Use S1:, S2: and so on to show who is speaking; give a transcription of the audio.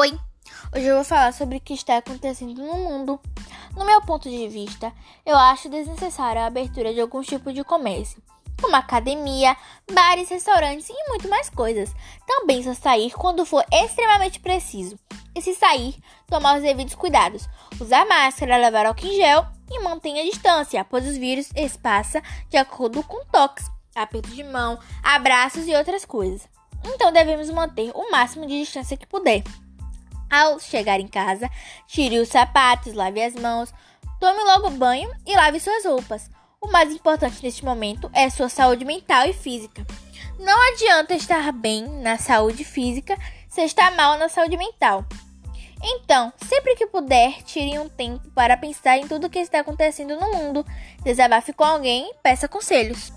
S1: Oi! Hoje eu vou falar sobre o que está acontecendo no mundo. No meu ponto de vista, eu acho desnecessária a abertura de alguns tipos de comércio, como academia, bares, restaurantes e muito mais coisas. Também só sair quando for extremamente preciso. E se sair, tomar os devidos cuidados, usar máscara, levar álcool em gel e mantenha a distância, pois os vírus espassa de acordo com toques, aperto de mão, abraços e outras coisas. Então devemos manter o máximo de distância que puder. Ao chegar em casa, tire os sapatos, lave as mãos, tome logo banho e lave suas roupas. O mais importante neste momento é sua saúde mental e física. Não adianta estar bem na saúde física se está mal na saúde mental. Então, sempre que puder, tire um tempo para pensar em tudo o que está acontecendo no mundo. Desabafe com alguém e peça conselhos.